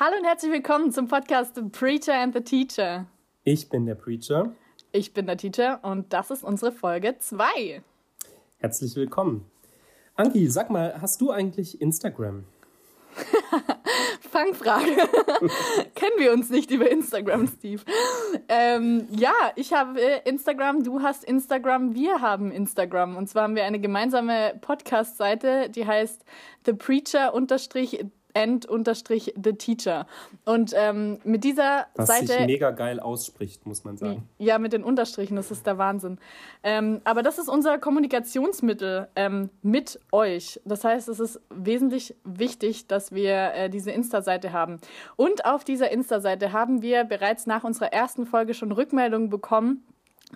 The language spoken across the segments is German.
Hallo und herzlich willkommen zum Podcast The Preacher and the Teacher. Ich bin der Preacher. Ich bin der Teacher und das ist unsere Folge 2. Herzlich willkommen. Anki, sag mal, hast du eigentlich Instagram? Fangfrage. Kennen wir uns nicht über Instagram, Steve? Ähm, ja, ich habe Instagram, du hast Instagram, wir haben Instagram. Und zwar haben wir eine gemeinsame Podcast-Seite, die heißt The Preacher and unterstrich the teacher. Und ähm, mit dieser Was Seite. sich mega geil ausspricht, muss man sagen. Ja, mit den Unterstrichen, das ist der Wahnsinn. Ähm, aber das ist unser Kommunikationsmittel ähm, mit euch. Das heißt, es ist wesentlich wichtig, dass wir äh, diese Insta-Seite haben. Und auf dieser Insta-Seite haben wir bereits nach unserer ersten Folge schon Rückmeldungen bekommen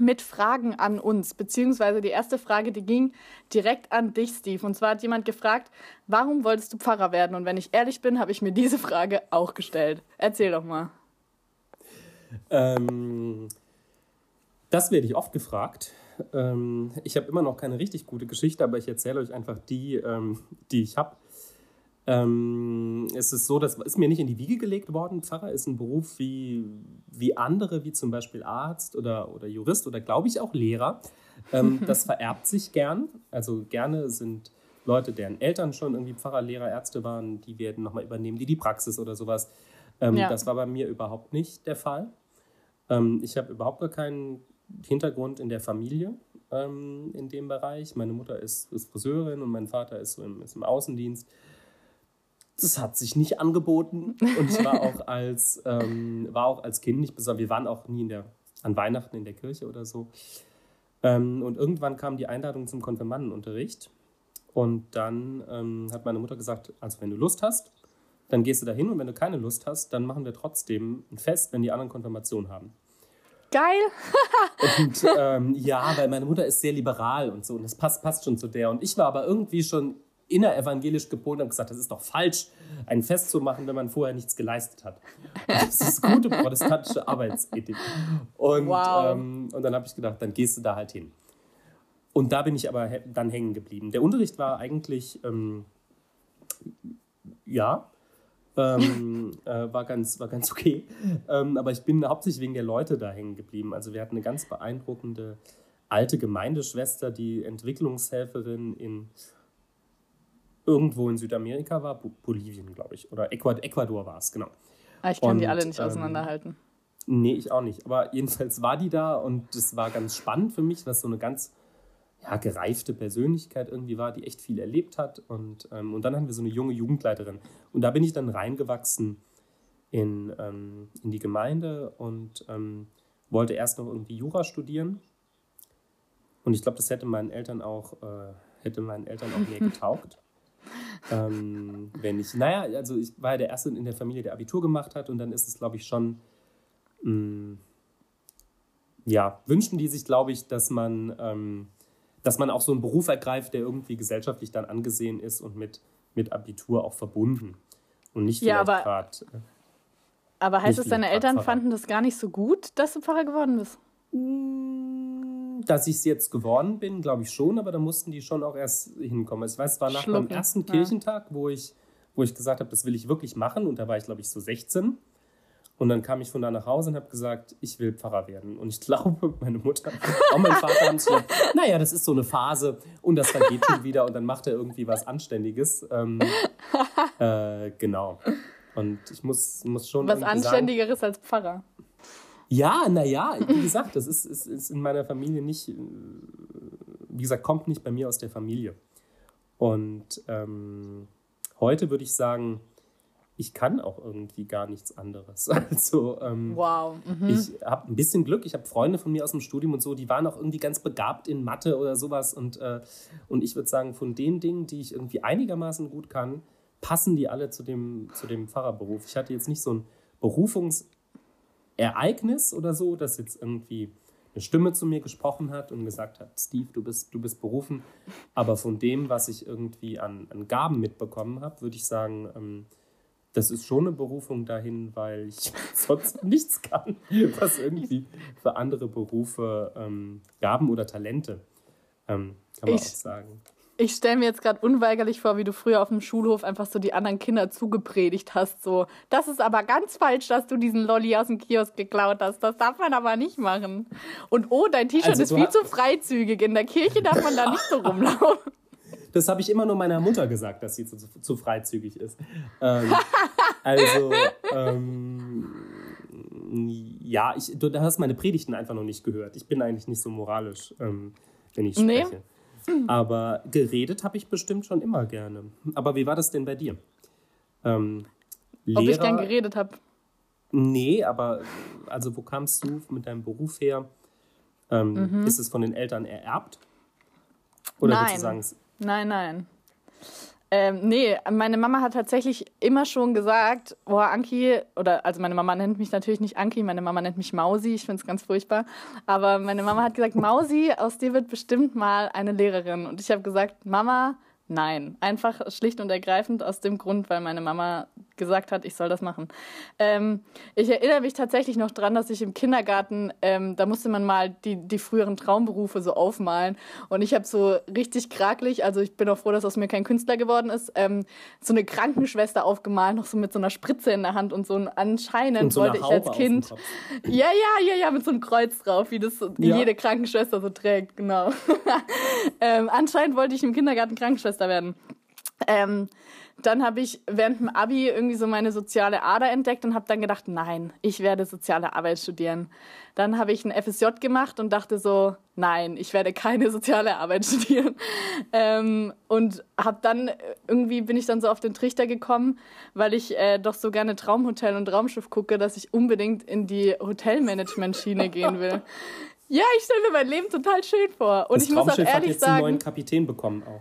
mit Fragen an uns, beziehungsweise die erste Frage, die ging direkt an dich, Steve. Und zwar hat jemand gefragt, warum wolltest du Pfarrer werden? Und wenn ich ehrlich bin, habe ich mir diese Frage auch gestellt. Erzähl doch mal. Ähm, das werde ich oft gefragt. Ähm, ich habe immer noch keine richtig gute Geschichte, aber ich erzähle euch einfach die, ähm, die ich habe. Ähm, es ist so, das ist mir nicht in die Wiege gelegt worden. Pfarrer ist ein Beruf wie, wie andere, wie zum Beispiel Arzt oder, oder Jurist oder glaube ich auch Lehrer. Ähm, das vererbt sich gern. Also gerne sind Leute, deren Eltern schon irgendwie Pfarrer, Lehrer, Ärzte waren, die werden nochmal übernehmen, die die Praxis oder sowas. Ähm, ja. Das war bei mir überhaupt nicht der Fall. Ähm, ich habe überhaupt gar keinen Hintergrund in der Familie ähm, in dem Bereich. Meine Mutter ist, ist Friseurin und mein Vater ist, so im, ist im Außendienst das hat sich nicht angeboten. Und ich war auch als, ähm, war auch als Kind nicht besonders, wir waren auch nie in der, an Weihnachten in der Kirche oder so. Ähm, und irgendwann kam die Einladung zum Konfirmandenunterricht. Und dann ähm, hat meine Mutter gesagt, also wenn du Lust hast, dann gehst du da hin und wenn du keine Lust hast, dann machen wir trotzdem ein Fest, wenn die anderen Konfirmation haben. Geil. und ähm, ja, weil meine Mutter ist sehr liberal und so und das passt, passt schon zu der. Und ich war aber irgendwie schon innerevangelisch gepolt und gesagt, das ist doch falsch, ein Fest zu machen, wenn man vorher nichts geleistet hat. Das ist gute protestantische Arbeitsethik. Und, wow. ähm, und dann habe ich gedacht, dann gehst du da halt hin. Und da bin ich aber dann hängen geblieben. Der Unterricht war eigentlich, ähm, ja, ähm, äh, war, ganz, war ganz okay. Ähm, aber ich bin hauptsächlich wegen der Leute da hängen geblieben. Also wir hatten eine ganz beeindruckende alte Gemeindeschwester, die Entwicklungshelferin in irgendwo in Südamerika war, Bolivien, glaube ich, oder Ecuador, Ecuador war es, genau. Ah, ich kann und, die alle nicht ähm, auseinanderhalten. Nee, ich auch nicht. Aber jedenfalls war die da und das war ganz spannend für mich, was so eine ganz ja, gereifte Persönlichkeit irgendwie war, die echt viel erlebt hat. Und, ähm, und dann hatten wir so eine junge Jugendleiterin. Und da bin ich dann reingewachsen in, ähm, in die Gemeinde und ähm, wollte erst noch irgendwie Jura studieren. Und ich glaube, das hätte meinen Eltern auch, äh, hätte meinen Eltern auch mehr getaugt ähm, wenn ich, naja, also ich war ja der Erste in der Familie, der Abitur gemacht hat und dann ist es, glaube ich, schon, mh, mm, ja, wünschen die sich, glaube ich, dass man, ähm, dass man auch so einen Beruf ergreift, der irgendwie gesellschaftlich dann angesehen ist und mit, mit Abitur auch verbunden und nicht ja, vielleicht gerade. Äh, aber heißt es, deine Eltern fanden das gar nicht so gut, dass du Pfarrer geworden bist? Mmh dass ich es jetzt geworden bin, glaube ich schon, aber da mussten die schon auch erst hinkommen. Also ich weiß, es war nach Schlucken. meinem ersten Kirchentag, wo ich, wo ich gesagt habe, das will ich wirklich machen. Und da war ich, glaube ich, so 16. Und dann kam ich von da nach Hause und habe gesagt, ich will Pfarrer werden. Und ich glaube, meine Mutter, auch mein Vater haben gesagt, naja, das ist so eine Phase und das vergeht schon wieder und dann macht er irgendwie was Anständiges. Ähm, äh, genau. Und ich muss, muss schon. Was Anständigeres sagen, als Pfarrer. Ja, naja, wie gesagt, das ist, ist, ist in meiner Familie nicht, wie gesagt, kommt nicht bei mir aus der Familie. Und ähm, heute würde ich sagen, ich kann auch irgendwie gar nichts anderes. Also ähm, wow. Mhm. ich habe ein bisschen Glück. Ich habe Freunde von mir aus dem Studium und so, die waren auch irgendwie ganz begabt in Mathe oder sowas. Und, äh, und ich würde sagen, von den Dingen, die ich irgendwie einigermaßen gut kann, passen die alle zu dem, zu dem Pfarrerberuf. Ich hatte jetzt nicht so ein Berufungs- Ereignis oder so, dass jetzt irgendwie eine Stimme zu mir gesprochen hat und gesagt hat, Steve, du bist, du bist berufen. Aber von dem, was ich irgendwie an, an Gaben mitbekommen habe, würde ich sagen, ähm, das ist schon eine Berufung dahin, weil ich sonst nichts kann, was irgendwie für andere Berufe ähm, Gaben oder Talente, ähm, kann man ich, auch sagen. Ich stelle mir jetzt gerade unweigerlich vor, wie du früher auf dem Schulhof einfach so die anderen Kinder zugepredigt hast. So, das ist aber ganz falsch, dass du diesen Lolli aus dem Kiosk geklaut hast. Das darf man aber nicht machen. Und oh, dein T-Shirt also, ist viel zu freizügig. In der Kirche darf man da nicht so rumlaufen. Das habe ich immer nur meiner Mutter gesagt, dass sie zu, zu freizügig ist. Ähm, also, ähm, ja, ich, du hast meine Predigten einfach noch nicht gehört. Ich bin eigentlich nicht so moralisch, ähm, wenn ich spreche. Nee. Aber geredet habe ich bestimmt schon immer gerne. Aber wie war das denn bei dir? Ähm, Lehrer, Ob ich gern geredet habe? Nee, aber also wo kamst du mit deinem Beruf her? Ähm, mhm. Ist es von den Eltern ererbt? Oder nein. du sagen, nein, nein. Ähm, nee, meine Mama hat tatsächlich immer schon gesagt, boah, Anki, oder also meine Mama nennt mich natürlich nicht Anki, meine Mama nennt mich Mausi, ich finde es ganz furchtbar. Aber meine Mama hat gesagt, Mausi, aus dir wird bestimmt mal eine Lehrerin. Und ich habe gesagt, Mama, Nein, einfach schlicht und ergreifend aus dem Grund, weil meine Mama gesagt hat, ich soll das machen. Ähm, ich erinnere mich tatsächlich noch dran, dass ich im Kindergarten, ähm, da musste man mal die, die früheren Traumberufe so aufmalen. Und ich habe so richtig krakelig, also ich bin auch froh, dass aus mir kein Künstler geworden ist, ähm, so eine Krankenschwester aufgemalt, noch so mit so einer Spritze in der Hand und so ein anscheinend so wollte ich als Kind. Ja, ja, ja, ja, mit so einem Kreuz drauf, wie das ja. jede Krankenschwester so trägt, genau. Ähm, anscheinend wollte ich im Kindergarten Krankenschwester Krankenschwester werden. Ähm, dann habe ich während dem Abi irgendwie so meine soziale Ader entdeckt und habe dann gedacht, nein, ich werde soziale Arbeit studieren. Dann habe ich ein FSJ gemacht und dachte so, nein, ich werde keine soziale Arbeit studieren. Ähm, und habe dann irgendwie bin ich dann so auf den Trichter gekommen, weil ich äh, doch so gerne Traumhotel und Raumschiff gucke, dass ich unbedingt in die Hotelmanagement-Schiene gehen will. Ja, ich stelle mir mein Leben total schön vor. Und das ich muss auch ehrlich hat jetzt sagen, einen neuen Kapitän bekommen auch.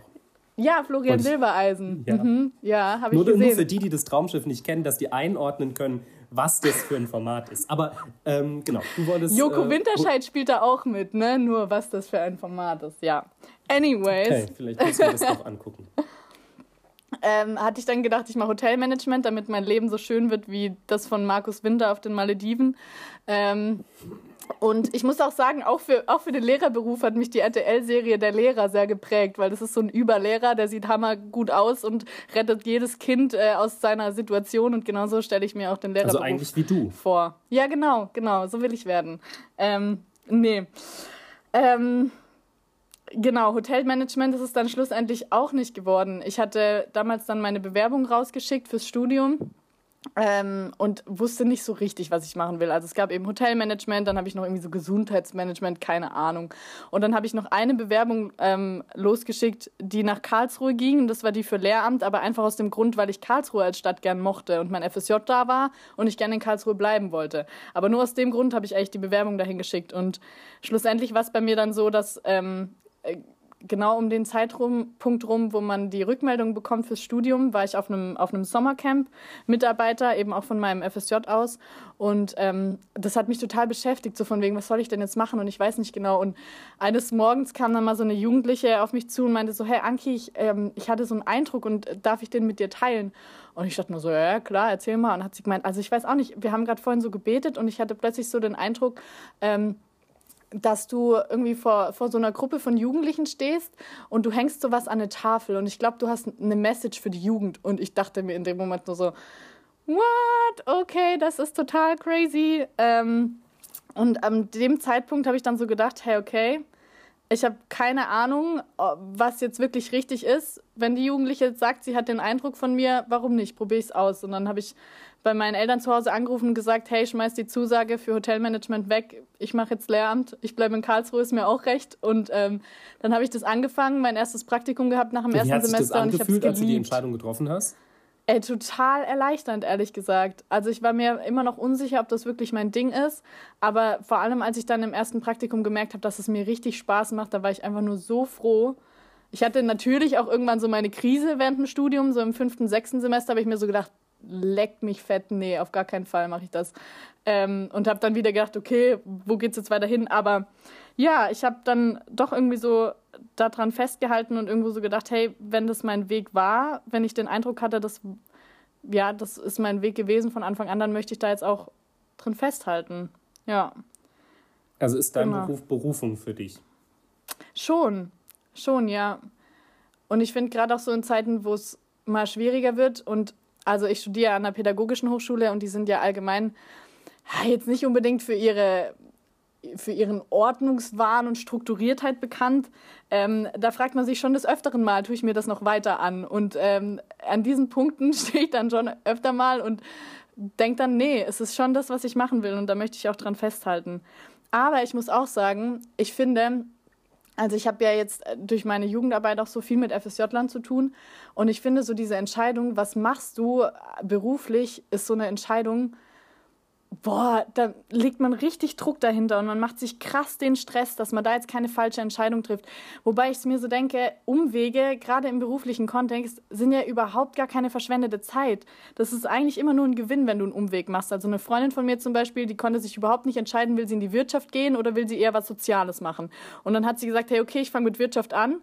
Ja, Florian Silbereisen. Ja, mhm. ja habe ich gesehen. Nur für die, die das Traumschiff nicht kennen, dass die einordnen können, was das für ein Format ist. Aber ähm, genau, du wolltest. Joko äh, Winterscheid spielt da auch mit, ne? Nur was das für ein Format ist, ja. Anyways. Okay, vielleicht müssen wir das auch angucken. Ähm, hatte ich dann gedacht, ich mache Hotelmanagement, damit mein Leben so schön wird wie das von Markus Winter auf den Malediven. Ähm, und ich muss auch sagen, auch für, auch für den Lehrerberuf hat mich die RTL-Serie Der Lehrer sehr geprägt, weil das ist so ein Überlehrer, der sieht hammergut aus und rettet jedes Kind äh, aus seiner Situation. Und genauso stelle ich mir auch den Lehrerberuf also eigentlich wie du. vor. Ja, genau, genau, so will ich werden. Ähm, nee. Ähm, Genau, Hotelmanagement ist es dann schlussendlich auch nicht geworden. Ich hatte damals dann meine Bewerbung rausgeschickt fürs Studium ähm, und wusste nicht so richtig, was ich machen will. Also es gab eben Hotelmanagement, dann habe ich noch irgendwie so Gesundheitsmanagement, keine Ahnung. Und dann habe ich noch eine Bewerbung ähm, losgeschickt, die nach Karlsruhe ging. Das war die für Lehramt, aber einfach aus dem Grund, weil ich Karlsruhe als Stadt gern mochte und mein FSJ da war und ich gerne in Karlsruhe bleiben wollte. Aber nur aus dem Grund habe ich eigentlich die Bewerbung dahin geschickt. Und schlussendlich war es bei mir dann so, dass ähm, äh, genau um den Zeitpunkt rum, wo man die Rückmeldung bekommt fürs Studium, war ich auf einem, auf einem Sommercamp Mitarbeiter, eben auch von meinem FSJ aus. Und ähm, das hat mich total beschäftigt, so von wegen, was soll ich denn jetzt machen? Und ich weiß nicht genau. Und eines Morgens kam dann mal so eine Jugendliche auf mich zu und meinte so, hey Anki, ich, ähm, ich hatte so einen Eindruck und darf ich den mit dir teilen? Und ich dachte nur so, ja klar, erzähl mal. Und hat sie gemeint, also ich weiß auch nicht, wir haben gerade vorhin so gebetet und ich hatte plötzlich so den Eindruck, ähm, dass du irgendwie vor, vor so einer Gruppe von Jugendlichen stehst und du hängst sowas an eine Tafel und ich glaube, du hast eine Message für die Jugend und ich dachte mir in dem Moment nur so, what? Okay, das ist total crazy. Ähm, und an dem Zeitpunkt habe ich dann so gedacht, hey, okay, ich habe keine Ahnung, was jetzt wirklich richtig ist. Wenn die Jugendliche jetzt sagt, sie hat den Eindruck von mir, warum nicht? Probiere ich es aus. Und dann habe ich bei meinen Eltern zu Hause angerufen und gesagt, hey, schmeiß die Zusage für Hotelmanagement weg. Ich mache jetzt Lehramt. Ich bleibe in Karlsruhe, ist mir auch recht. Und ähm, dann habe ich das angefangen, mein erstes Praktikum gehabt nach dem Wie ersten hat sich Semester. Das angefühlt, als du die Entscheidung getroffen hast? Ey, total erleichternd, ehrlich gesagt. Also ich war mir immer noch unsicher, ob das wirklich mein Ding ist. Aber vor allem, als ich dann im ersten Praktikum gemerkt habe, dass es mir richtig Spaß macht, da war ich einfach nur so froh. Ich hatte natürlich auch irgendwann so meine Krise während dem Studium, so im fünften, sechsten Semester habe ich mir so gedacht, leck mich fett, nee, auf gar keinen Fall mache ich das. Ähm, und habe dann wieder gedacht, okay, wo geht's jetzt weiter hin? Aber ja, ich habe dann doch irgendwie so daran festgehalten und irgendwo so gedacht, hey, wenn das mein Weg war, wenn ich den Eindruck hatte, dass ja, das ist mein Weg gewesen von Anfang an, dann möchte ich da jetzt auch drin festhalten. Ja. Also ist dein genau. Beruf Berufung für dich? Schon, schon, ja. Und ich finde gerade auch so in Zeiten, wo es mal schwieriger wird und also ich studiere an einer pädagogischen Hochschule und die sind ja allgemein jetzt nicht unbedingt für ihre für ihren Ordnungswahn und Strukturiertheit bekannt. Ähm, da fragt man sich schon des Öfteren mal, tue ich mir das noch weiter an? Und ähm, an diesen Punkten stehe ich dann schon öfter mal und denke dann, nee, es ist schon das, was ich machen will und da möchte ich auch dran festhalten. Aber ich muss auch sagen, ich finde, also ich habe ja jetzt durch meine Jugendarbeit auch so viel mit FSJ-Land zu tun. Und ich finde so diese Entscheidung, was machst du beruflich, ist so eine Entscheidung, boah, da legt man richtig Druck dahinter und man macht sich krass den Stress, dass man da jetzt keine falsche Entscheidung trifft. Wobei ich mir so denke, Umwege, gerade im beruflichen Kontext, sind ja überhaupt gar keine verschwendete Zeit. Das ist eigentlich immer nur ein Gewinn, wenn du einen Umweg machst. Also eine Freundin von mir zum Beispiel, die konnte sich überhaupt nicht entscheiden, will sie in die Wirtschaft gehen oder will sie eher was Soziales machen. Und dann hat sie gesagt, hey, okay, ich fange mit Wirtschaft an.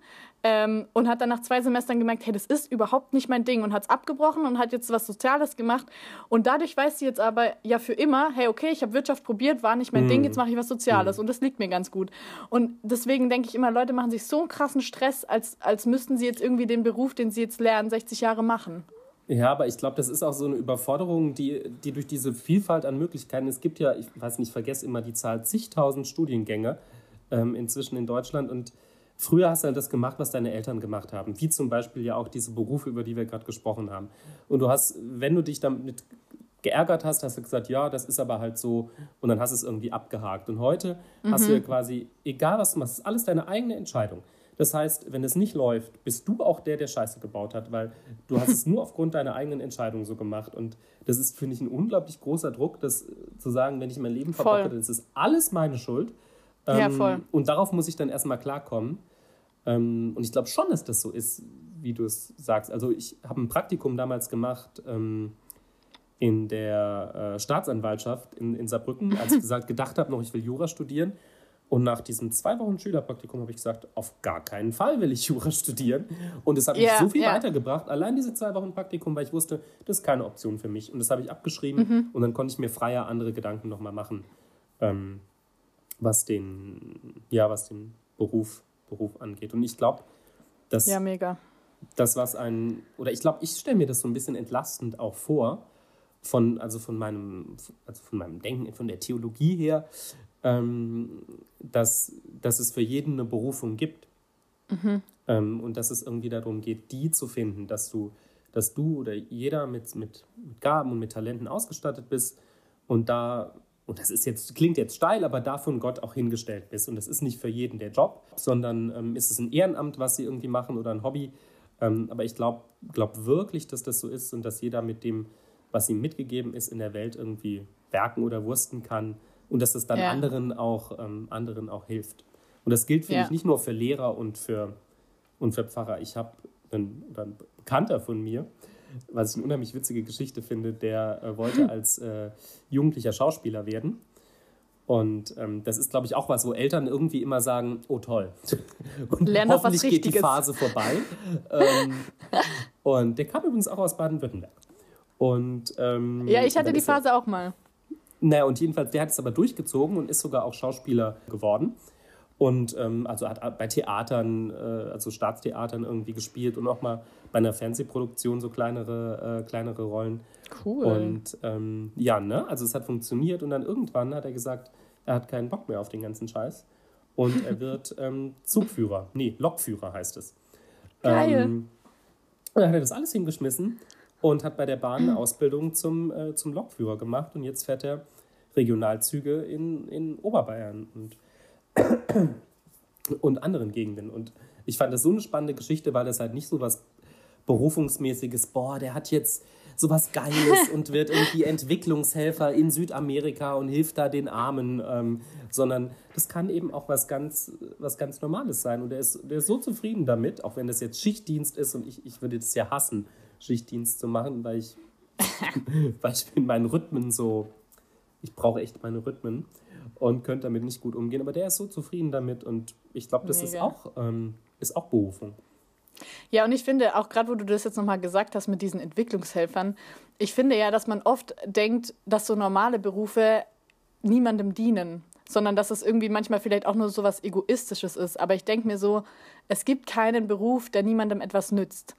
Ähm, und hat dann nach zwei Semestern gemerkt, hey, das ist überhaupt nicht mein Ding und hat es abgebrochen und hat jetzt was Soziales gemacht. Und dadurch weiß sie jetzt aber ja für immer, hey, okay, ich habe Wirtschaft probiert, war nicht mein mm. Ding, jetzt mache ich was Soziales mm. und das liegt mir ganz gut. Und deswegen denke ich immer, Leute machen sich so einen krassen Stress, als, als müssten sie jetzt irgendwie den Beruf, den sie jetzt lernen, 60 Jahre machen. Ja, aber ich glaube, das ist auch so eine Überforderung, die, die durch diese Vielfalt an Möglichkeiten, es gibt ja, ich weiß nicht, ich vergesse immer die Zahl, zigtausend Studiengänge ähm, inzwischen in Deutschland und Früher hast du halt das gemacht, was deine Eltern gemacht haben, wie zum Beispiel ja auch diese Berufe, über die wir gerade gesprochen haben. Und du hast, wenn du dich damit geärgert hast, hast du gesagt, ja, das ist aber halt so und dann hast du es irgendwie abgehakt. Und heute mhm. hast du ja quasi, egal was du machst, ist alles deine eigene Entscheidung. Das heißt, wenn es nicht läuft, bist du auch der, der Scheiße gebaut hat, weil du hast es nur aufgrund deiner eigenen Entscheidung so gemacht. Und das ist, finde ich, ein unglaublich großer Druck, das zu sagen, wenn ich mein Leben verbocke, dann ist es alles meine Schuld. Ähm, ja, voll. Und darauf muss ich dann erstmal klarkommen. Ähm, und ich glaube schon, dass das so ist, wie du es sagst. Also ich habe ein Praktikum damals gemacht ähm, in der äh, Staatsanwaltschaft in, in Saarbrücken, als ich gesagt, gedacht habe, noch ich will Jura studieren. Und nach diesem zwei Wochen Schülerpraktikum habe ich gesagt, auf gar keinen Fall will ich Jura studieren. Und es hat mich yeah, so viel yeah. weitergebracht, allein diese zwei Wochen Praktikum, weil ich wusste, das ist keine Option für mich. Und das habe ich abgeschrieben mhm. und dann konnte ich mir freier andere Gedanken nochmal machen. Ähm, was den, ja, was den Beruf, Beruf angeht. Und ich glaube, dass ja, mega. das, was ein, oder ich glaube, ich stelle mir das so ein bisschen entlastend auch vor, von, also von meinem, also von meinem Denken, von der Theologie her, ähm, dass, dass es für jeden eine Berufung gibt. Mhm. Ähm, und dass es irgendwie darum geht, die zu finden, dass du, dass du oder jeder mit, mit, mit Gaben und mit Talenten ausgestattet bist und da und das ist jetzt, klingt jetzt steil, aber davon Gott auch hingestellt bist. Und das ist nicht für jeden der Job, sondern ähm, ist es ein Ehrenamt, was sie irgendwie machen oder ein Hobby. Ähm, aber ich glaube glaub wirklich, dass das so ist und dass jeder mit dem, was ihm mitgegeben ist, in der Welt irgendwie werken oder wursten kann und dass das dann ja. anderen, auch, ähm, anderen auch hilft. Und das gilt, finde ja. ich, nicht nur für Lehrer und für, und für Pfarrer. Ich habe einen, einen Bekannter von mir, was ich eine unheimlich witzige Geschichte finde, der äh, wollte als äh, jugendlicher Schauspieler werden. Und ähm, das ist, glaube ich, auch was, wo Eltern irgendwie immer sagen, oh toll. Und Lern hoffentlich geht die Phase vorbei. ähm, und der kam übrigens auch aus Baden-Württemberg. Und, ähm, ja, ich hatte die Phase er, auch mal. Naja, und jedenfalls, der hat es aber durchgezogen und ist sogar auch Schauspieler geworden. Und ähm, also hat bei Theatern, äh, also Staatstheatern irgendwie gespielt und auch mal bei einer Fernsehproduktion so kleinere, äh, kleinere Rollen. Cool. Und ähm, ja, ne? Also es hat funktioniert und dann irgendwann hat er gesagt, er hat keinen Bock mehr auf den ganzen Scheiß. Und er wird ähm, Zugführer. Nee, Lokführer heißt es. Geil. Ähm, und dann hat er das alles hingeschmissen und hat bei der Bahn eine Ausbildung zum, äh, zum Lokführer gemacht. Und jetzt fährt er Regionalzüge in, in Oberbayern. Und und anderen Gegenden. Und ich fand das so eine spannende Geschichte, weil das halt nicht so was Berufungsmäßiges, boah, der hat jetzt sowas Geiles und wird irgendwie Entwicklungshelfer in Südamerika und hilft da den Armen, ähm, sondern das kann eben auch was ganz, was ganz Normales sein. Und der ist, der ist so zufrieden damit, auch wenn das jetzt Schichtdienst ist und ich, ich würde das ja hassen, Schichtdienst zu machen, weil ich, weil ich in meinen Rhythmen so, ich brauche echt meine Rhythmen und könnte damit nicht gut umgehen. Aber der ist so zufrieden damit und ich glaube, das ist auch, ähm, ist auch Berufung. Ja, und ich finde, auch gerade wo du das jetzt nochmal gesagt hast mit diesen Entwicklungshelfern, ich finde ja, dass man oft denkt, dass so normale Berufe niemandem dienen. sondern dass es irgendwie manchmal vielleicht auch nur so was Egoistisches ist. Aber ich denke mir so, es gibt keinen Beruf, der niemandem etwas nützt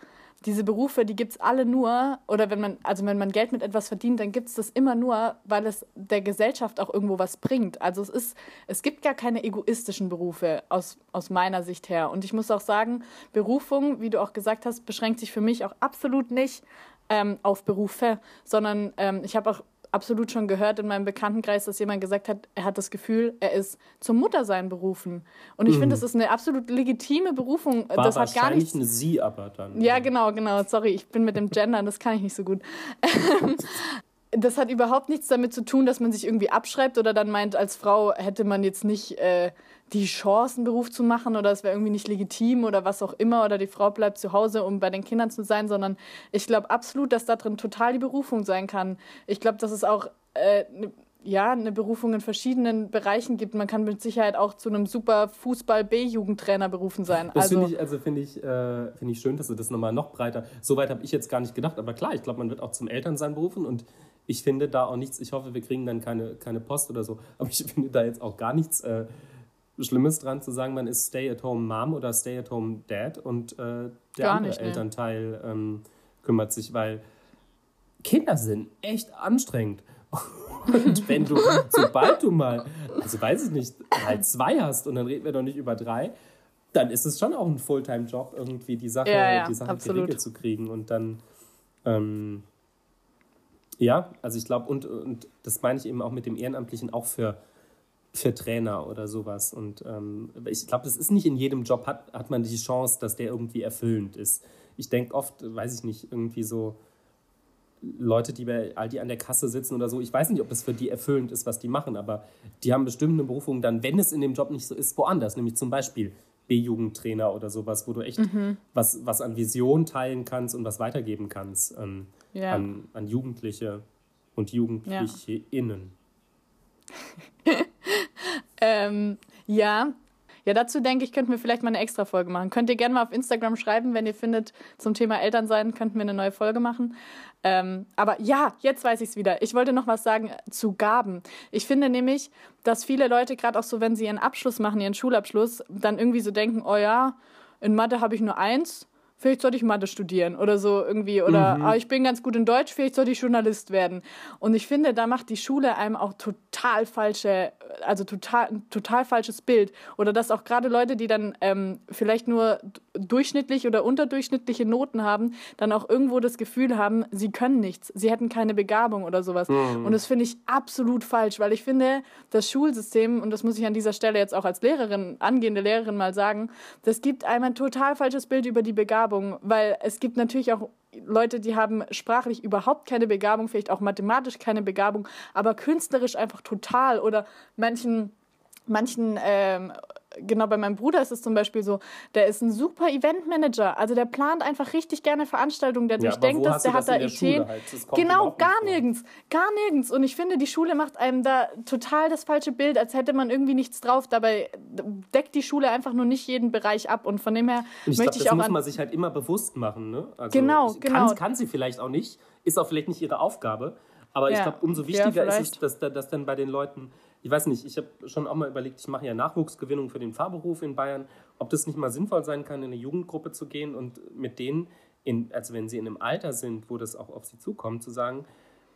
diese Berufe, die gibt es alle nur, oder wenn man, also wenn man Geld mit etwas verdient, dann gibt es das immer nur, weil es der Gesellschaft auch irgendwo was bringt. Also es ist, es gibt gar keine egoistischen Berufe aus, aus meiner Sicht her. Und ich muss auch sagen, Berufung, wie du auch gesagt hast, beschränkt sich für mich auch absolut nicht ähm, auf Berufe, sondern ähm, ich habe auch absolut schon gehört in meinem Bekanntenkreis, dass jemand gesagt hat, er hat das Gefühl, er ist zum Muttersein berufen. Und ich mhm. finde, das ist eine absolut legitime Berufung. War das hat gar nichts. eine Sie aber dann. Ja, genau, genau. Sorry, ich bin mit dem Gender, das kann ich nicht so gut. das hat überhaupt nichts damit zu tun, dass man sich irgendwie abschreibt oder dann meint, als Frau hätte man jetzt nicht äh, die Chance, einen Beruf zu machen oder es wäre irgendwie nicht legitim oder was auch immer oder die Frau bleibt zu Hause, um bei den Kindern zu sein, sondern ich glaube absolut, dass da drin total die Berufung sein kann. Ich glaube, dass es auch äh, ja, eine Berufung in verschiedenen Bereichen gibt. Man kann mit Sicherheit auch zu einem super Fußball-B-Jugendtrainer berufen sein. Das also, finde ich, also find ich, äh, find ich schön, dass du das nochmal noch breiter. So weit habe ich jetzt gar nicht gedacht, aber klar, ich glaube, man wird auch zum Elternsein berufen und ich finde da auch nichts, ich hoffe, wir kriegen dann keine, keine Post oder so, aber ich finde da jetzt auch gar nichts äh, Schlimmes dran zu sagen, man ist Stay-at-home-Mom oder Stay-at-home-Dad und äh, der gar andere nicht, Elternteil ähm, kümmert sich, weil Kinder sind echt anstrengend. Und wenn du, sobald du mal, also weiß ich nicht, halt zwei hast und dann reden wir doch nicht über drei, dann ist es schon auch ein Fulltime-Job, irgendwie die Sache, ja, ja, die Sache geregelt zu kriegen. Und dann, ähm, ja, also ich glaube, und, und das meine ich eben auch mit dem Ehrenamtlichen auch für, für Trainer oder sowas. Und ähm, ich glaube, das ist nicht in jedem Job, hat, hat man die Chance, dass der irgendwie erfüllend ist. Ich denke oft, weiß ich nicht, irgendwie so Leute, die bei Aldi an der Kasse sitzen oder so, ich weiß nicht, ob es für die erfüllend ist, was die machen, aber die haben bestimmt eine Berufung dann, wenn es in dem Job nicht so ist, woanders, nämlich zum Beispiel B-Jugendtrainer oder sowas, wo du echt mhm. was, was an Vision teilen kannst und was weitergeben kannst ähm, ja. an, an Jugendliche und JugendlicheInnen. Ja. ähm, ja, ja, dazu denke ich, könnten wir vielleicht mal eine extra Folge machen. Könnt ihr gerne mal auf Instagram schreiben, wenn ihr findet, zum Thema Elternsein könnten wir eine neue Folge machen. Ähm, aber ja, jetzt weiß ich es wieder. Ich wollte noch was sagen zu Gaben. Ich finde nämlich, dass viele Leute, gerade auch so, wenn sie ihren Abschluss machen, ihren Schulabschluss, dann irgendwie so denken, oh ja, in Mathe habe ich nur eins vielleicht sollte ich Mathe studieren oder so irgendwie. Oder mhm. ah, ich bin ganz gut in Deutsch, vielleicht sollte ich Journalist werden. Und ich finde, da macht die Schule einem auch total falsche, also total, total falsches Bild. Oder dass auch gerade Leute, die dann ähm, vielleicht nur durchschnittlich oder unterdurchschnittliche Noten haben, dann auch irgendwo das Gefühl haben, sie können nichts, sie hätten keine Begabung oder sowas. Mhm. Und das finde ich absolut falsch, weil ich finde, das Schulsystem, und das muss ich an dieser Stelle jetzt auch als Lehrerin, angehende Lehrerin mal sagen, das gibt einem ein total falsches Bild über die Begabung, weil es gibt natürlich auch Leute, die haben sprachlich überhaupt keine Begabung, vielleicht auch mathematisch keine Begabung, aber künstlerisch einfach total oder manchen manchen ähm, genau bei meinem Bruder ist es zum Beispiel so, der ist ein super Eventmanager. Also der plant einfach richtig gerne Veranstaltungen, der ja, durchdenkt das, der hat da Ideen. Halt? Genau, gar nirgends. Gar nirgends. Und ich finde, die Schule macht einem da total das falsche Bild, als hätte man irgendwie nichts drauf. Dabei deckt die Schule einfach nur nicht jeden Bereich ab. Und von dem her ich möchte glaub, ich auch. Das muss man sich halt immer bewusst machen. Ne? Also genau, genau. Kann, kann sie vielleicht auch nicht, ist auch vielleicht nicht ihre Aufgabe. Aber ja, ich glaube, umso wichtiger ja, ist es, dass, dass dann bei den Leuten ich weiß nicht, ich habe schon auch mal überlegt, ich mache ja Nachwuchsgewinnung für den Fahrberuf in Bayern, ob das nicht mal sinnvoll sein kann, in eine Jugendgruppe zu gehen und mit denen, in, also wenn sie in einem Alter sind, wo das auch auf sie zukommt, zu sagen,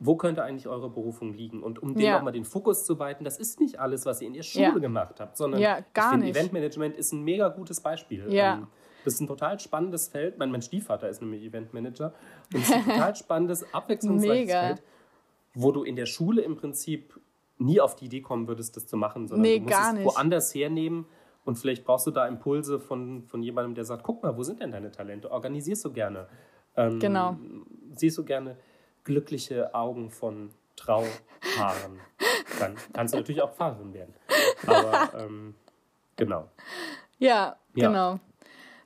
wo könnte eigentlich eure Berufung liegen? Und um ja. denen auch mal den Fokus zu weiten, das ist nicht alles, was ihr in der Schule ja. gemacht habt, sondern ja, gar ich finde, Eventmanagement ist ein mega gutes Beispiel. Ja. Ähm, das ist ein total spannendes Feld. Mein, mein Stiefvater ist nämlich Eventmanager. Und es ist ein total spannendes, abwechslungsreiches Feld, wo du in der Schule im Prinzip nie auf die Idee kommen würdest, das zu machen, sondern nee, du musst es nicht. woanders hernehmen und vielleicht brauchst du da Impulse von, von jemandem, der sagt, guck mal, wo sind denn deine Talente? Organisierst du gerne? Ähm, genau. Siehst du gerne glückliche Augen von Traupaaren? Dann kannst du natürlich auch Fahrerin werden. Aber ähm, genau. Ja, ja, genau.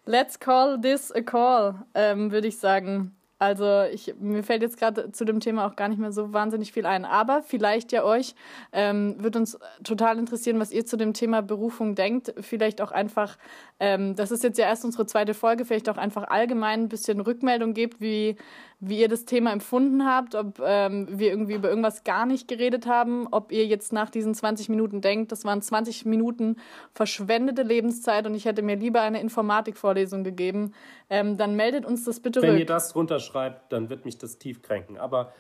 Let's call this a call, ähm, würde ich sagen. Also ich, mir fällt jetzt gerade zu dem Thema auch gar nicht mehr so wahnsinnig viel ein. Aber vielleicht ja euch ähm, wird uns total interessieren, was ihr zu dem Thema Berufung denkt. Vielleicht auch einfach, ähm, das ist jetzt ja erst unsere zweite Folge, vielleicht auch einfach allgemein ein bisschen Rückmeldung gebt, wie, wie ihr das Thema empfunden habt, ob ähm, wir irgendwie über irgendwas gar nicht geredet haben, ob ihr jetzt nach diesen 20 Minuten denkt, das waren 20 Minuten verschwendete Lebenszeit und ich hätte mir lieber eine Informatikvorlesung gegeben. Ähm, dann meldet uns das bitte Wenn rück. ihr das runterschreibt, dann wird mich das tief kränken. Aber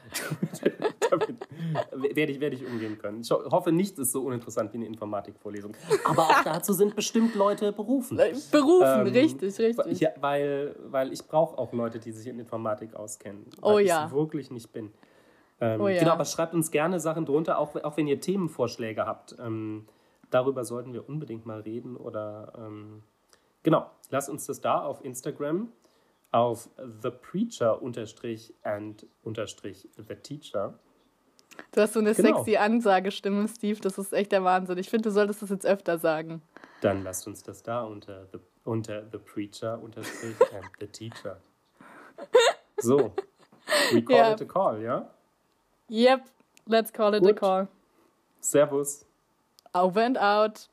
damit werde ich, werde ich umgehen können. Ich hoffe, nichts ist so uninteressant wie eine Informatikvorlesung. Aber auch dazu sind bestimmt Leute berufen. Äh, berufen, ähm, richtig, richtig. Ja, weil, weil ich brauche auch Leute, die sich in Informatik auskennen. Oh ja. Ich wirklich nicht bin. Ähm, oh ja. Genau, aber schreibt uns gerne Sachen drunter, auch, auch wenn ihr Themenvorschläge habt. Ähm, darüber sollten wir unbedingt mal reden oder ähm, genau, lasst uns das da auf Instagram auf the preacher unterstrich and unterstrich the teacher. Du hast so eine genau. sexy Ansagestimme, Steve. Das ist echt der Wahnsinn. Ich finde, du solltest das jetzt öfter sagen. Dann lasst uns das da unter the, unter the preacher unterstrich and the teacher. So. We call yeah. it a call, ja? Yep. Let's call it Gut. a call. Servus. Over and out.